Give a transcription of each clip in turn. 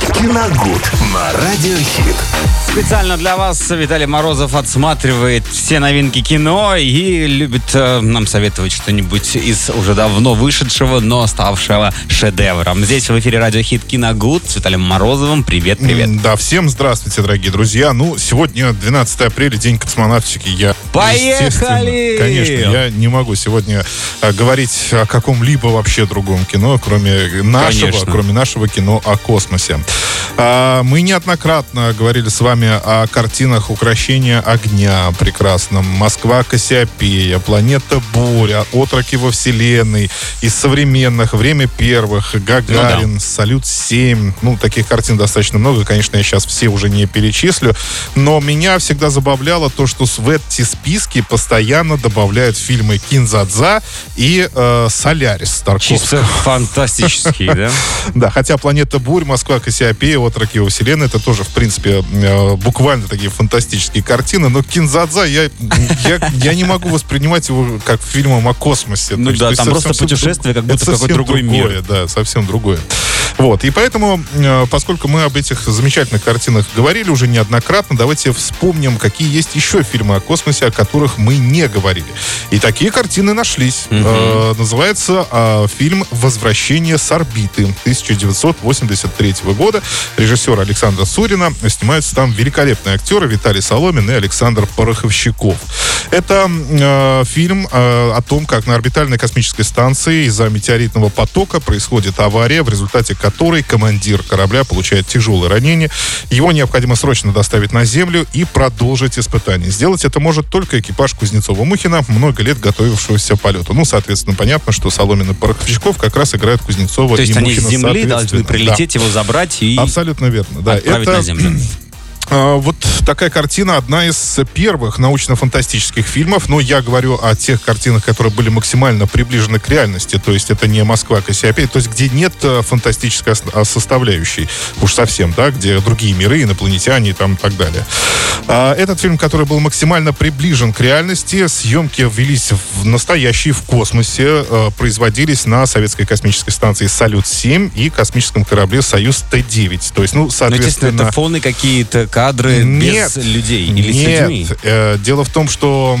Киногуд на Радиохит. Специально для вас Виталий Морозов отсматривает все новинки кино и любит э, нам советовать что-нибудь из уже давно вышедшего, но ставшего шедевром. Здесь в эфире радиохит Киногуд с Виталием Морозовым. Привет, привет. Да, всем здравствуйте, дорогие друзья. Ну, сегодня 12 апреля, день космонавтики. Я, Поехали! Конечно, я не могу сегодня э, говорить о каком-либо вообще другом кино, кроме нашего, Конечно. кроме нашего кино о космосе. А, мы неоднократно говорили с вами о картинах «Укращение огня» прекрасном, «Москва Кассиопея», «Планета Буря», «Отроки во Вселенной», из современных «Время первых», «Гагарин», «Салют-7». Ну, таких картин достаточно много, конечно, я сейчас все уже не перечислю, но меня всегда забавляло то, что в эти списки постоянно добавляют фильмы «Кинзадза» и э, «Солярис» Тарковского. Чисто фантастический, да? Да, хотя «Планета Бурь», «Москва Кассиопея», «Отроки во Вселенной» это тоже, в принципе, э, буквально такие фантастические картины, но «Кинзадза» я, я, я не могу воспринимать его как фильмом о космосе. Ну да, там просто путешествие, как будто какой-то другой мир. Да, совсем другое. Вот, и поэтому, э, поскольку мы об этих замечательных картинах говорили уже неоднократно, давайте вспомним, какие есть еще фильмы о космосе, о которых мы не говорили. И такие картины нашлись. Э, называется э, фильм «Возвращение с орбиты» 1983 года. Режиссера Александра Сурина. Снимаются там великолепные актеры Виталий Соломин и Александр Пороховщиков. Это э, фильм э, о том, как на орбитальной космической станции из-за метеоритного потока происходит авария, в результате которой командир корабля получает тяжелое ранение. Его необходимо срочно доставить на Землю и продолжить испытание. Сделать это может только экипаж Кузнецова-Мухина, много лет готовившегося полету. Ну, соответственно, понятно, что Соломин и Пороховщиков как раз играют Кузнецова То есть и они с Мухина Земли должны прилететь, его забрать и Да. Абсолютно верно, да. отправить Это на Землю. А, Вот такая картина, одна из первых научно-фантастических фильмов, но я говорю о тех картинах, которые были максимально приближены к реальности, то есть это не Москва Кассиопея, то есть где нет э, фантастической а, составляющей, уж совсем, да, где другие миры, инопланетяне и там и так далее. А, Этот фильм, который был максимально приближен к реальности, съемки велись в настоящие в космосе, э, производились на советской космической станции «Салют-7» и космическом корабле «Союз Т-9». То есть, ну, Ну, естественно, соответственно... это фоны какие-то, кадры Нет. без людей или с Нет, людьми. э, дело в том, что,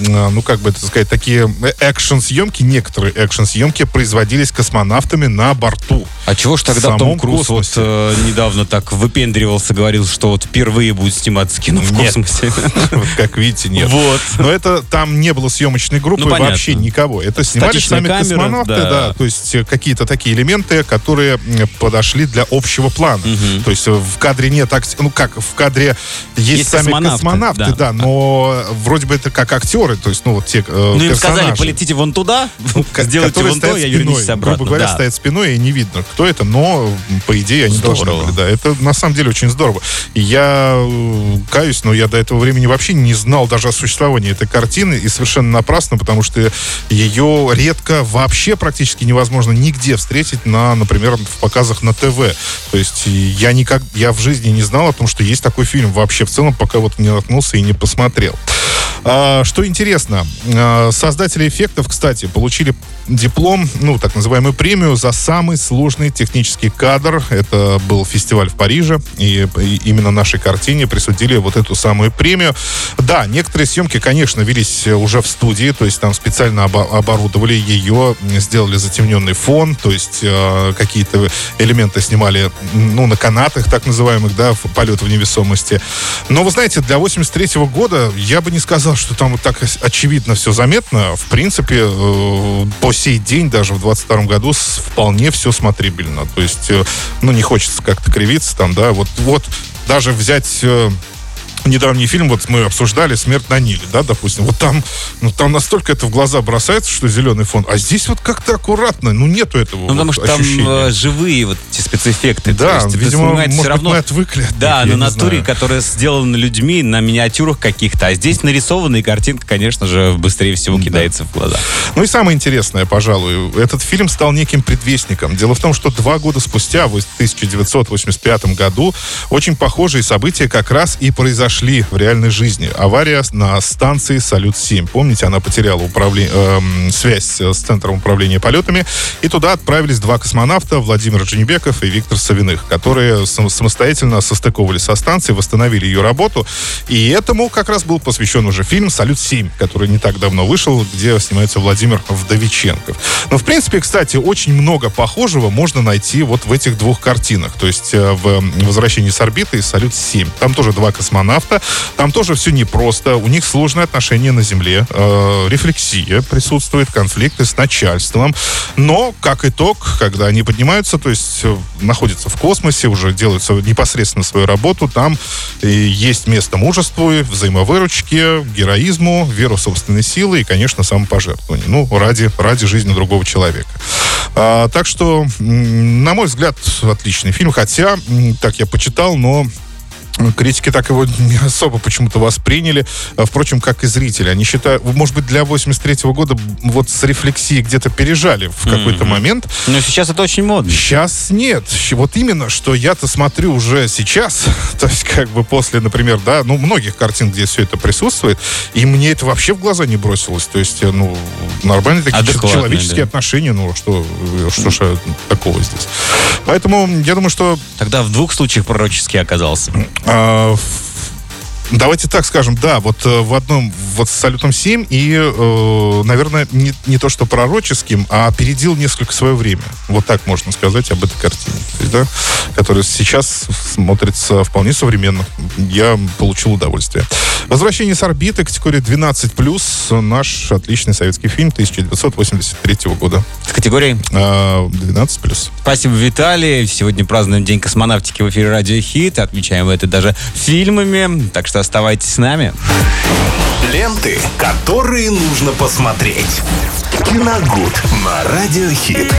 э, ну как бы это сказать, такие э, экшн-съемки, некоторые экшн-съемки производились космонавтами на борту. А чего ж тогда Том Круз вот э, недавно так выпендривался, говорил, что вот впервые будет сниматься кино в Нет. космосе? Как видите, нет. Вот. Но это там не было съемочной группы Ну, вообще никого. Это снимали сами космонавты, да. То есть э, какие-то такие элементы, которые подошли для общего плана. То есть в кадре нет ну как в кадре есть, Есть сами космонавты, космонавты, да. да. но вроде бы это как актеры, то есть ну вот те э, Ну, им сказали, персонажи. полетите вон туда, Ко- сделайте вон то, я вернусь обратно. Грубо говоря, Да. стоят спиной, и не видно, кто это, но, по идее, они должны Здорово. были. Да, это на самом деле очень здорово. И я э, каюсь, но я до этого времени вообще не знал даже о существовании этой картины, и совершенно напрасно, потому что ее редко, вообще практически невозможно нигде встретить на, например, в показах на ТВ. То есть и я никак, я в жизни не знал о том, что есть такой фильм вообще в целом, пока вот не наткнулся и не посмотрел. А, что интересно, а, создатели эффектов, кстати, получили диплом, ну, так называемую премию за самый сложный технический кадр. Это был фестиваль в Париже, и, именно нашей картине присудили вот эту самую премию. Да, некоторые съемки, конечно, велись уже в студии, то есть там специально обо- оборудовали ее, сделали затемненный фон, то есть э, какие-то элементы снимали, ну, на канатах, так называемых, да, полет в невесомости. Но, вы знаете, для 83 года я бы не сказал, что там вот так очевидно все заметно. В принципе, э, по сей день, даже в 22 году, вполне все смотрибельно. То есть, э, ну, не хочется как-то кривиться там, да, вот, вот даже взять... недавний фильм, вот мы обсуждали «Смерть на Ниле», да, допустим. Вот там, ну, там настолько это в глаза бросается, что зеленый фон. А здесь вот как-то аккуратно, ну, нету этого Ну, потому вот что там ощущения. э, живые вот эти спецэффекты. То Да, есть видимо, может все равно... мы отвыкли от Да, них, на натуре, знаю. которая сделана людьми, на миниатюрах каких-то. А здесь нарисованная картинка, конечно же, быстрее всего кидается в глаза. Ну и самое интересное, пожалуй, этот фильм стал неким предвестником. Дело в том, что два года спустя, в 1985 году, очень похожие события как раз и произошли произошли в реальной жизни. Авария на станции «Салют-7». Помните, она потеряла управление, э, связь с Центром управления полетами, и туда отправились два космонавта, Владимир Дженебеков и Виктор Савиных, которые самостоятельно состыковывали со станцией, восстановили ее работу, и этому как раз был посвящен уже фильм «Салют-7», который не так давно вышел, где снимается Владимир Вдовиченков. Но, в принципе, кстати, очень много похожего можно найти вот в этих двух картинах. То есть э, в «Возвращении с орбиты» и «Салют-7». Там тоже два космонавта, там тоже все непросто, у них сложные отношения на Земле, э, рефлексия присутствует, конфликты с начальством. Но, как итог, когда они поднимаются, то есть э, находятся в космосе, уже делают непосредственно свою работу, там есть место мужеству, взаимовыручке, героизму, веру в собственные силы и, конечно, самопожертвование. Ну, ради, ради жизни другого человека. А, так что, на мой взгляд, отличный фильм. Хотя, так я почитал, но Критики так его не особо почему-то восприняли. А, впрочем, как и зрители. Они считают, может быть, для 83 -го года вот с рефлексией где-то пережали в какой-то mm-hmm. момент. Но сейчас это очень модно. Сейчас нет. Вот именно, что я-то смотрю уже сейчас, то есть как бы после, например, да, ну, многих картин, где все это присутствует, и мне это вообще в глаза не бросилось. То есть, э, ну, нормальные такие человеческие да. отношения, ну, что, что же такого здесь. Поэтому я думаю, что... Тогда в двух случаях пророчески оказался. А, Давайте так скажем, да, вот э, в одном, вот с салютом 7 и, э, наверное, не, не то что пророческим, а опередил несколько свое время. Вот так можно сказать об этой картине. То есть, да, которая сейчас смотрится вполне современно. Я получил удовольствие. Возвращение с орбиты, категория 12+, наш отличный советский фильм 1983 года. С категорией? 12+. Спасибо, Виталий. Сегодня празднуем День космонавтики в эфире Радио Хит. Отмечаем это даже фильмами. Так оставайтесь с нами. Ленты, которые нужно посмотреть. Киногуд на Радиохит.